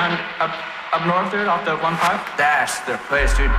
down up up north there off the one five? That's the place, dude.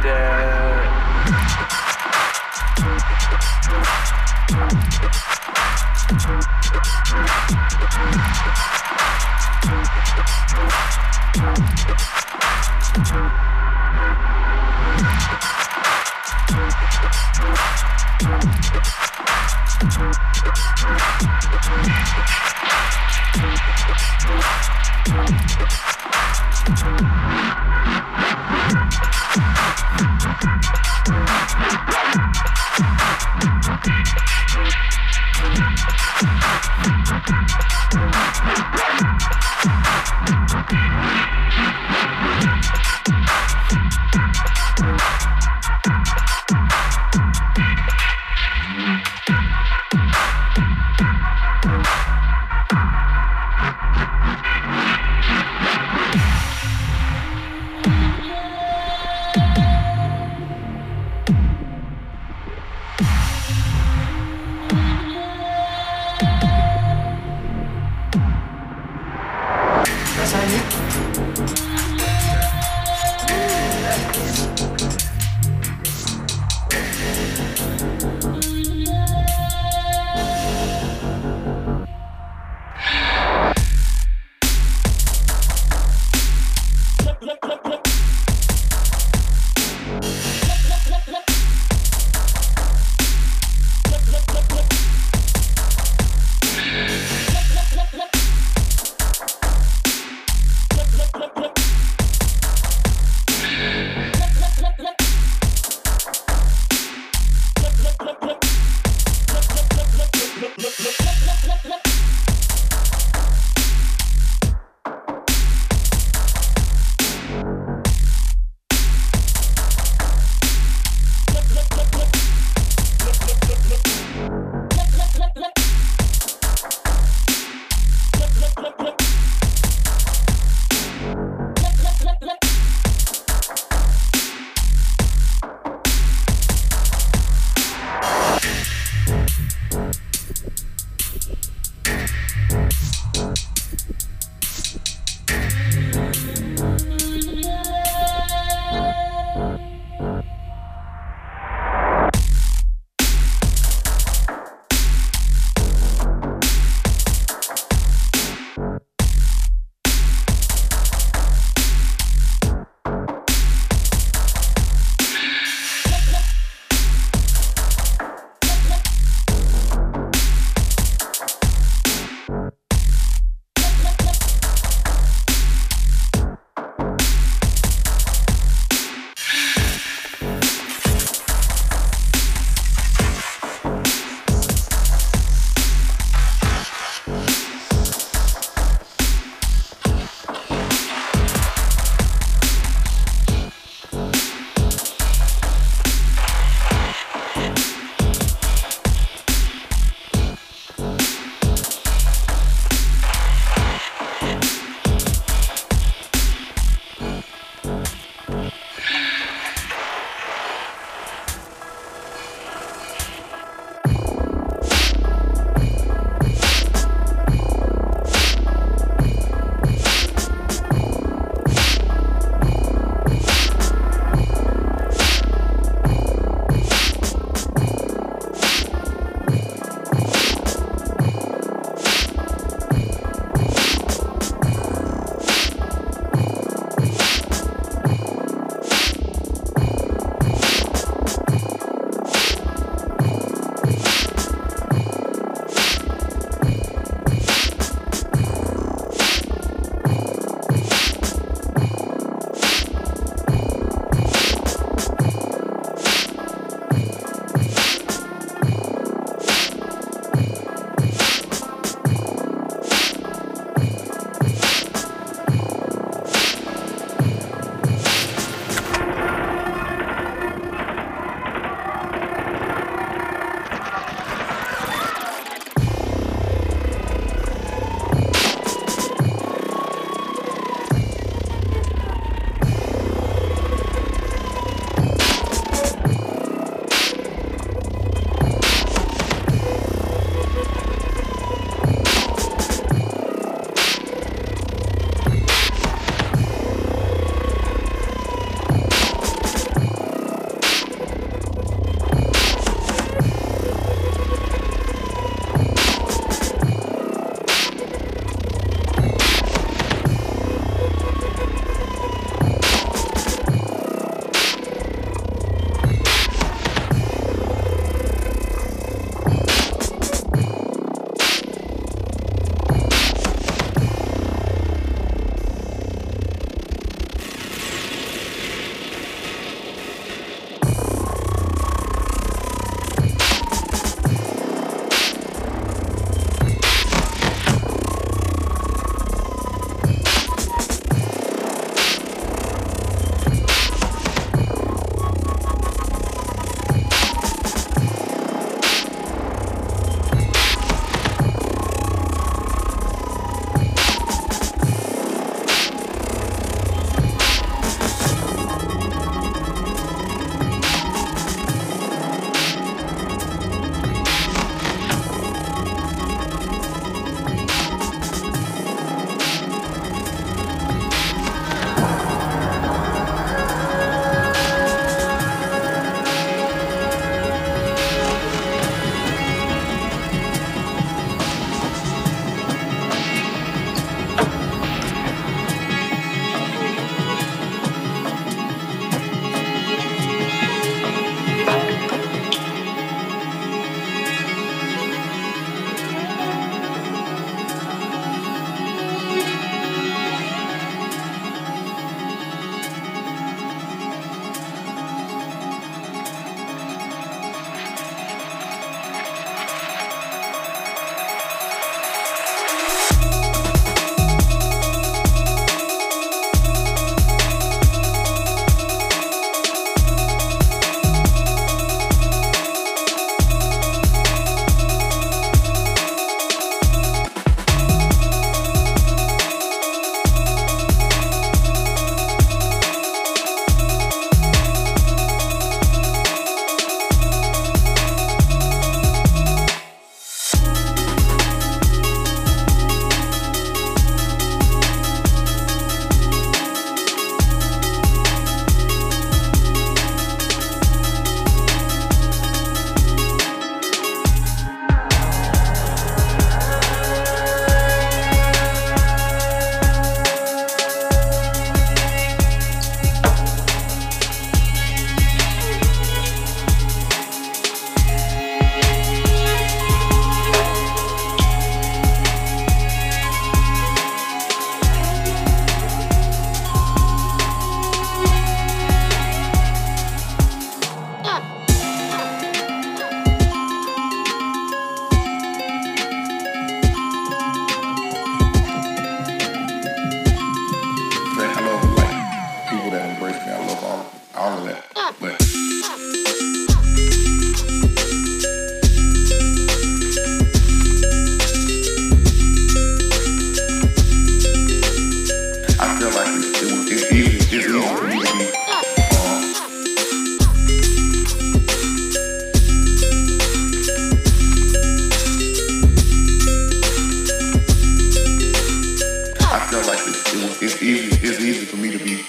I feel like it it, it's easy. It's easy for me to be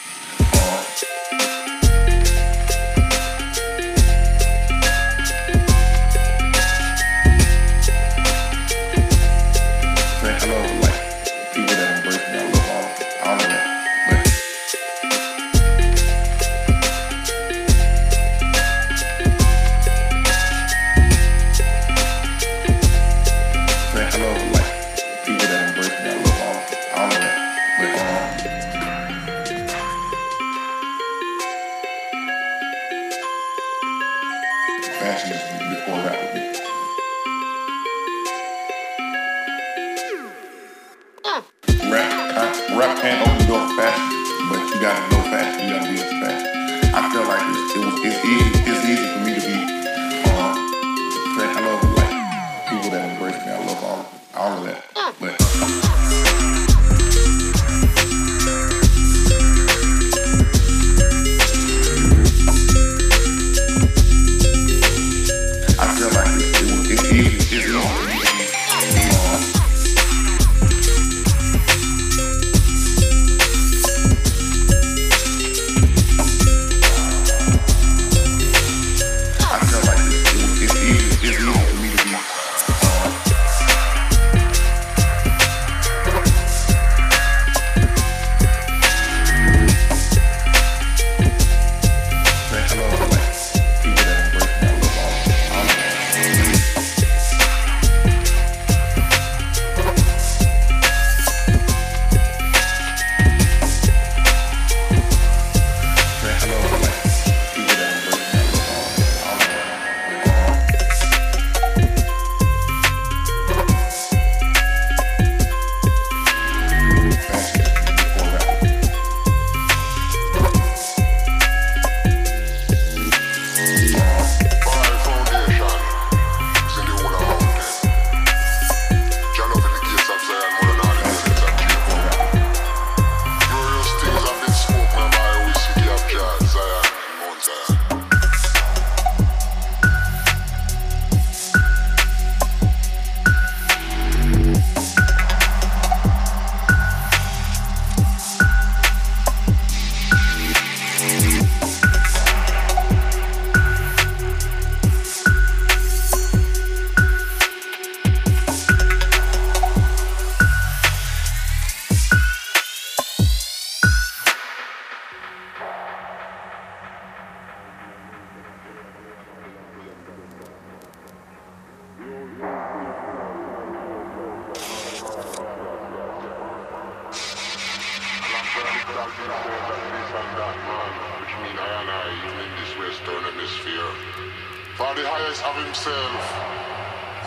himself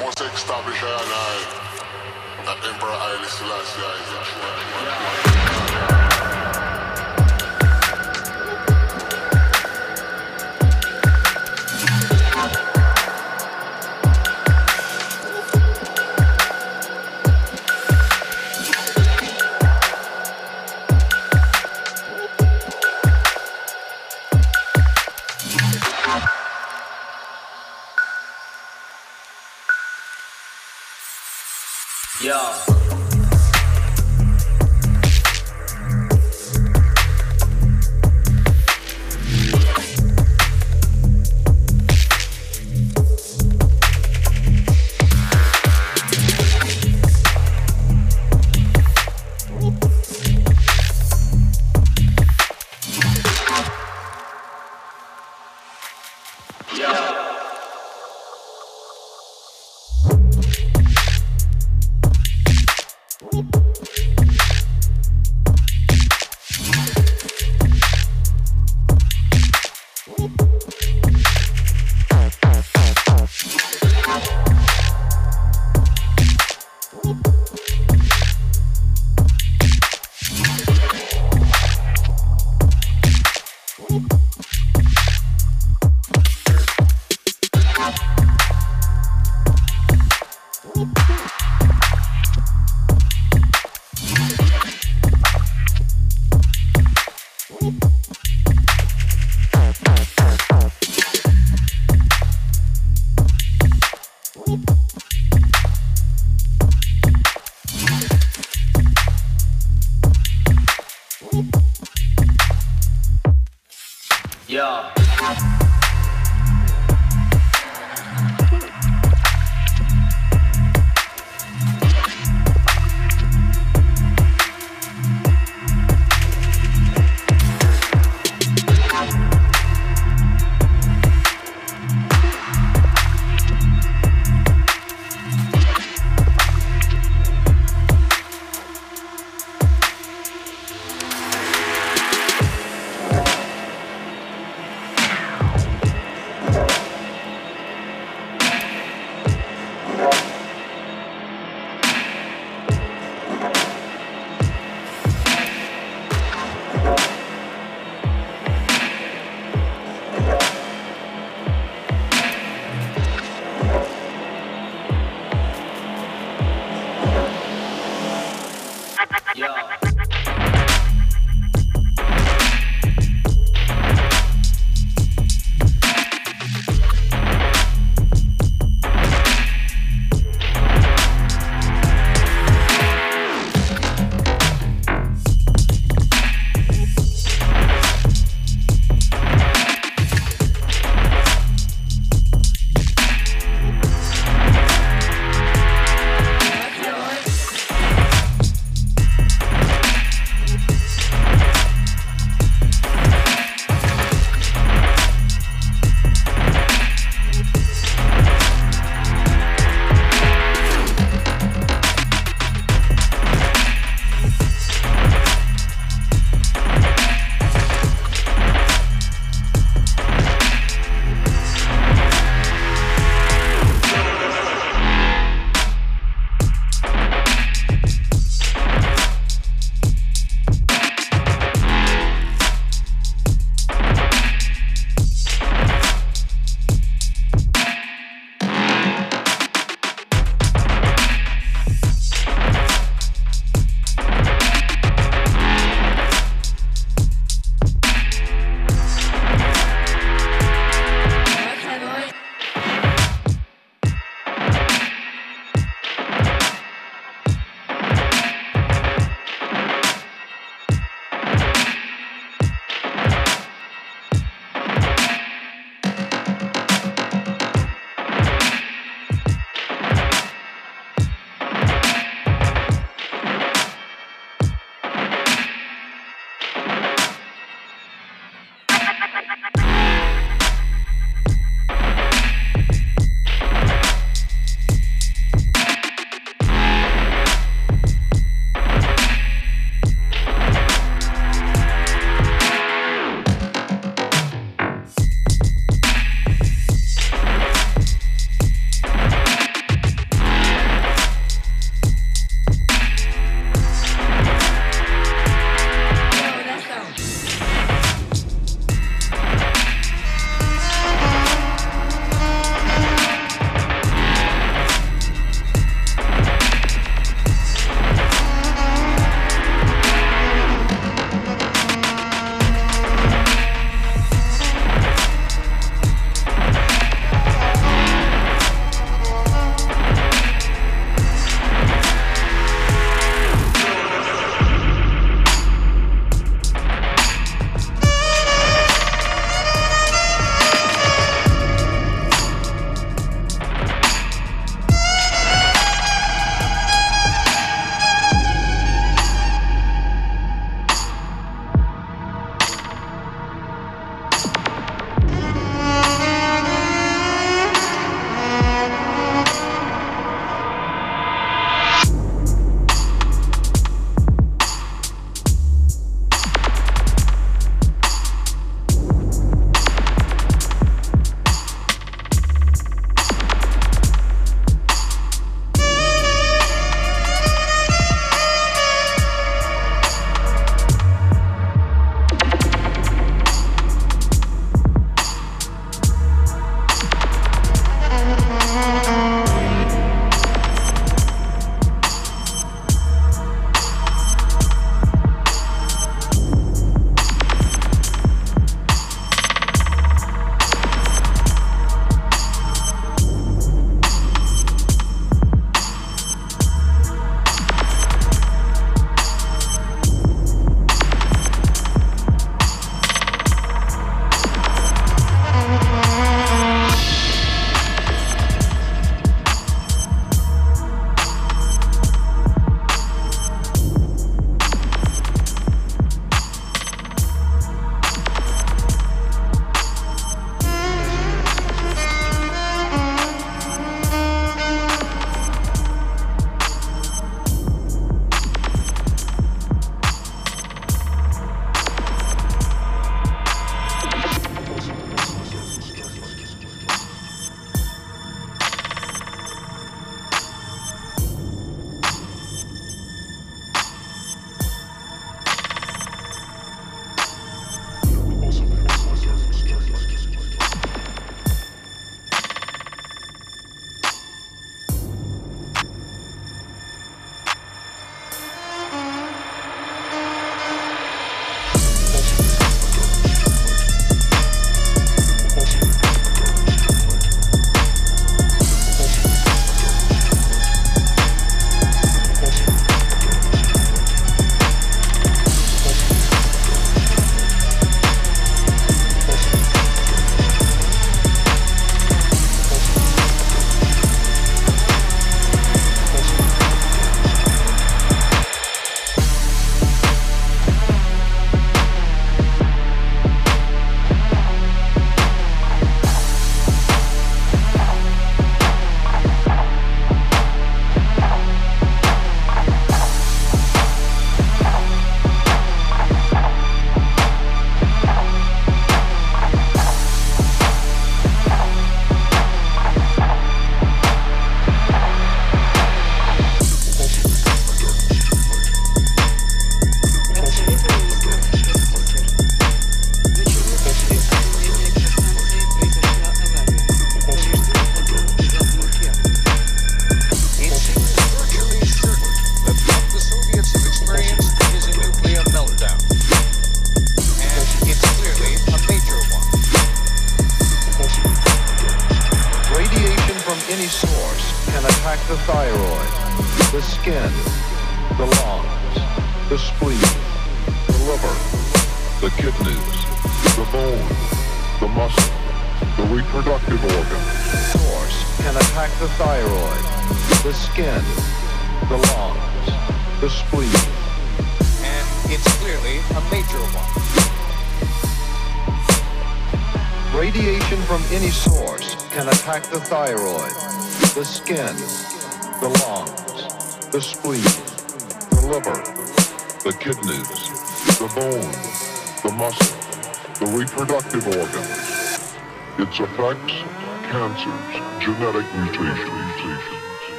must establish I and I that Emperor Haile Selassie is. the true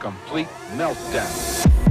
Complete meltdown.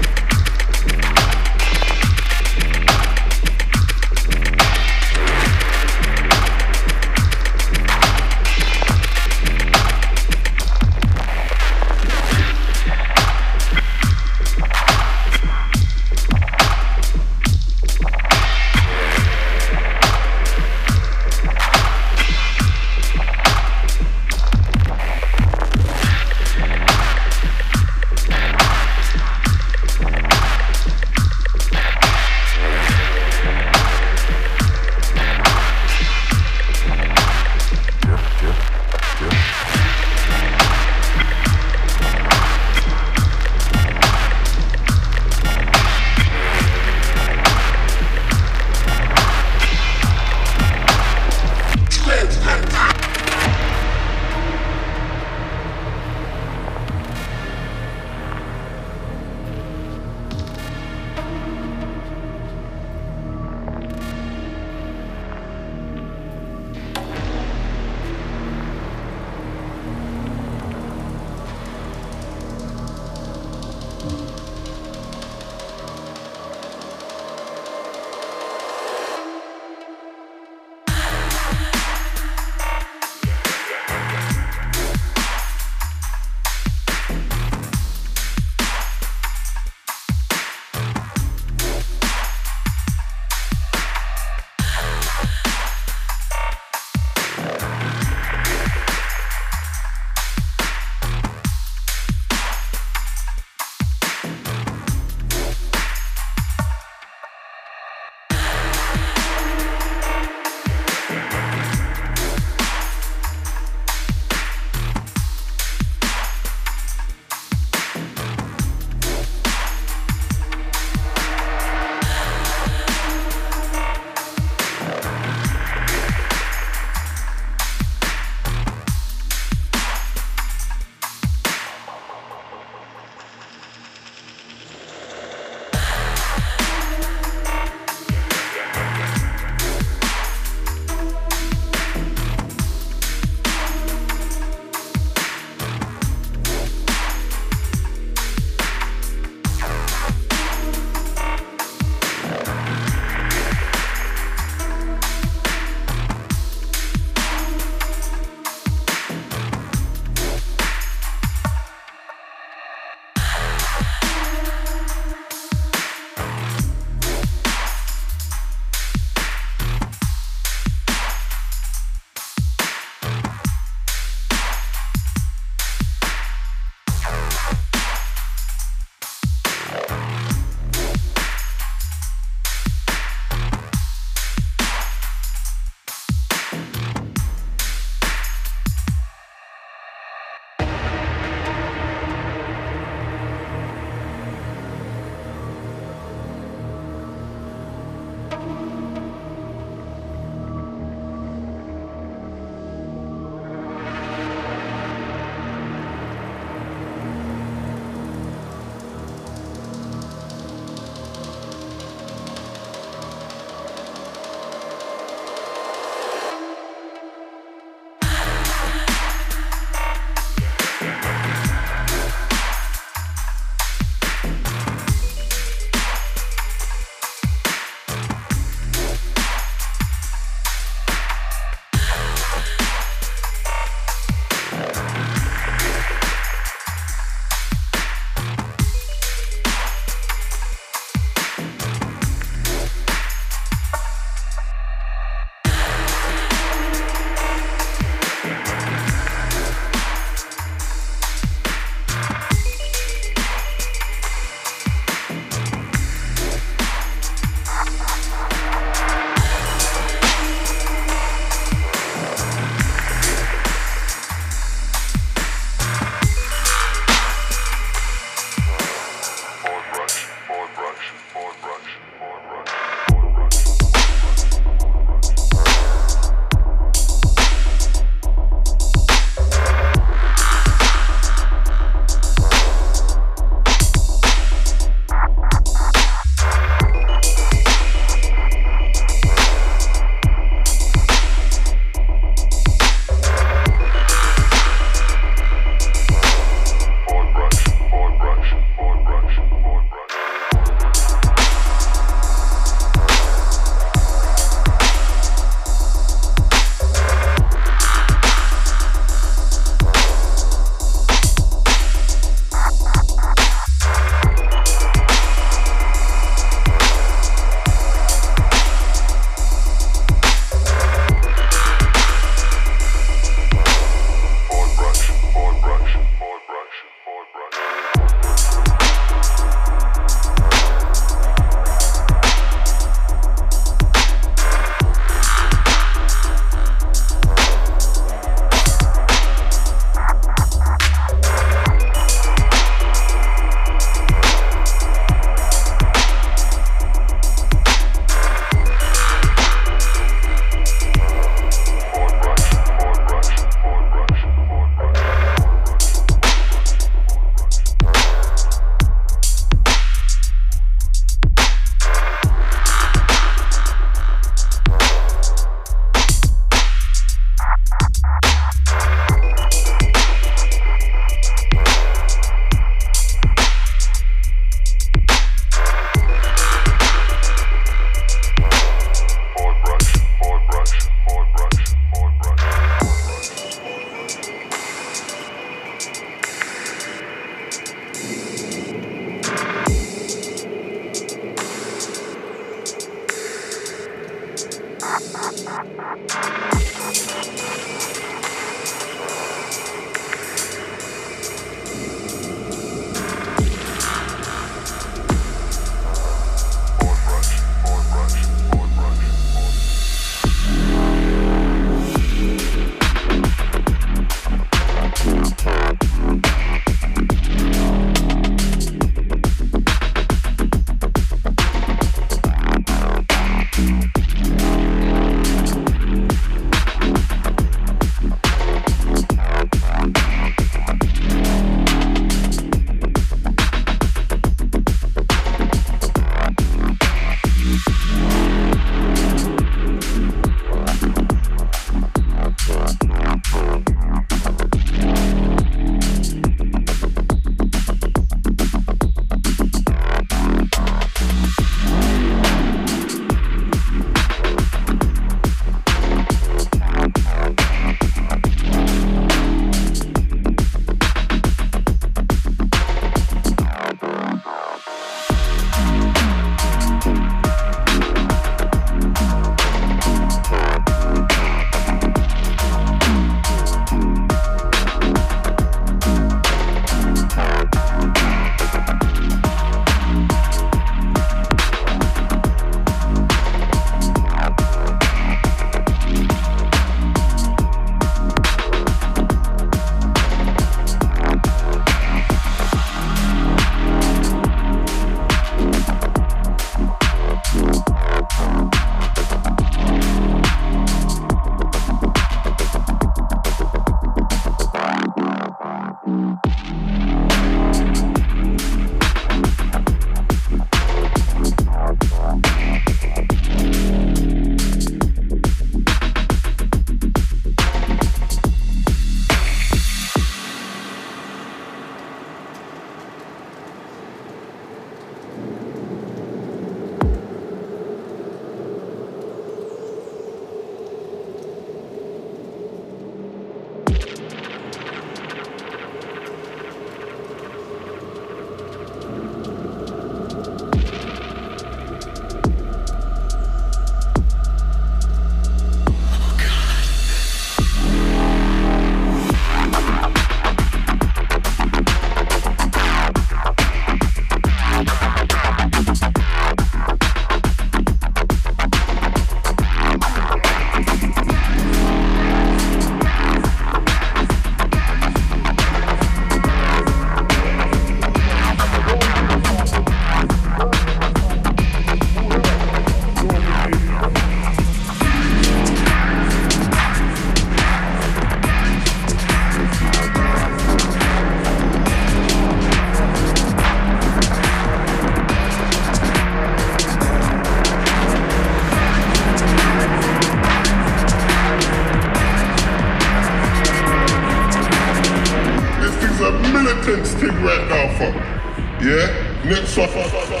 Yeah?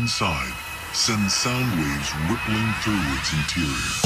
Inside sends sound waves rippling through its interior.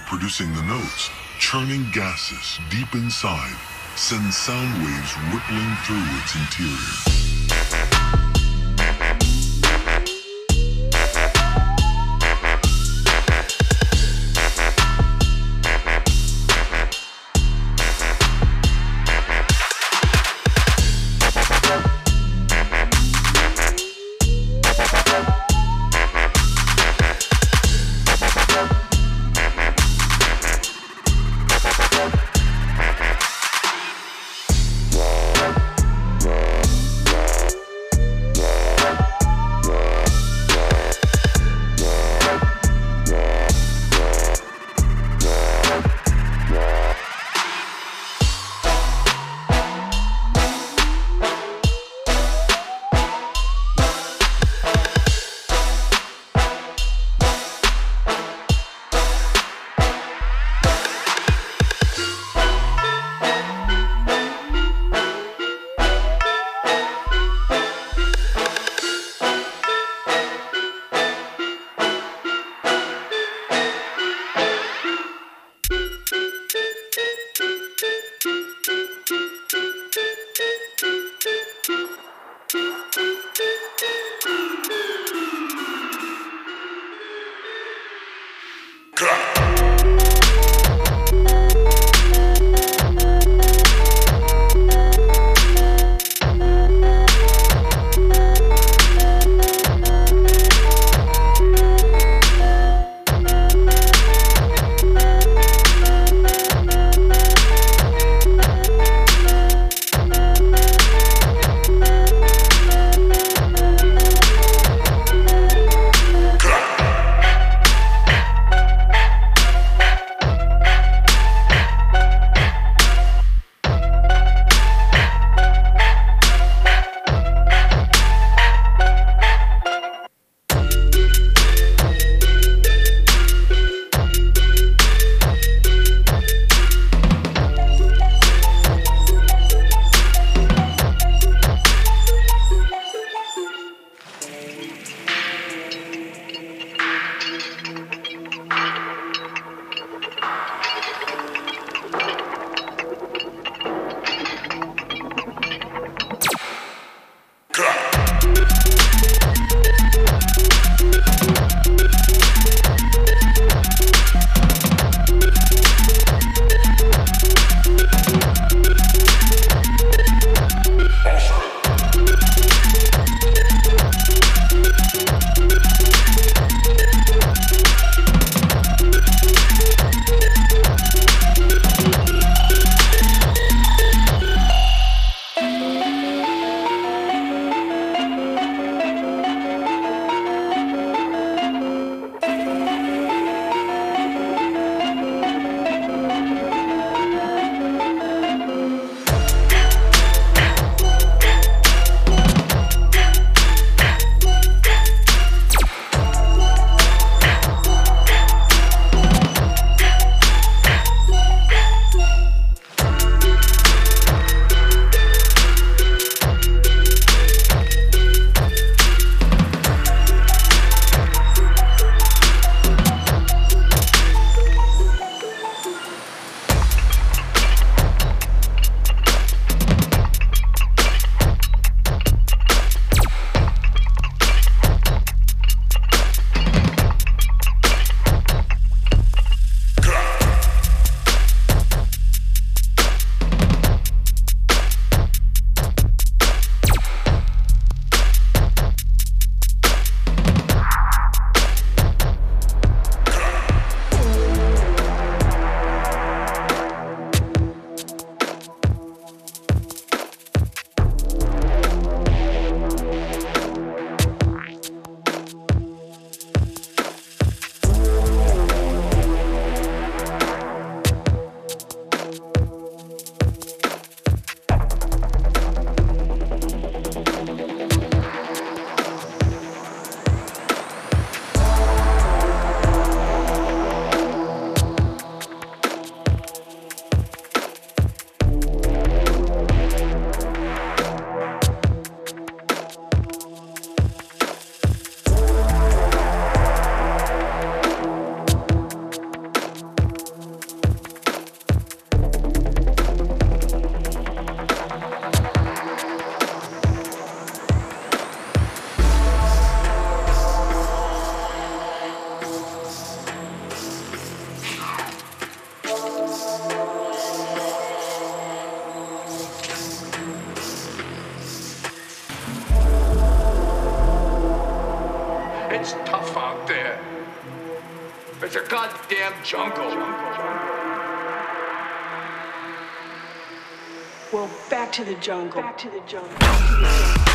Producing the notes, churning gases deep inside send sound waves rippling through its interior. To the jungle. Back to the jungle.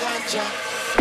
ganja.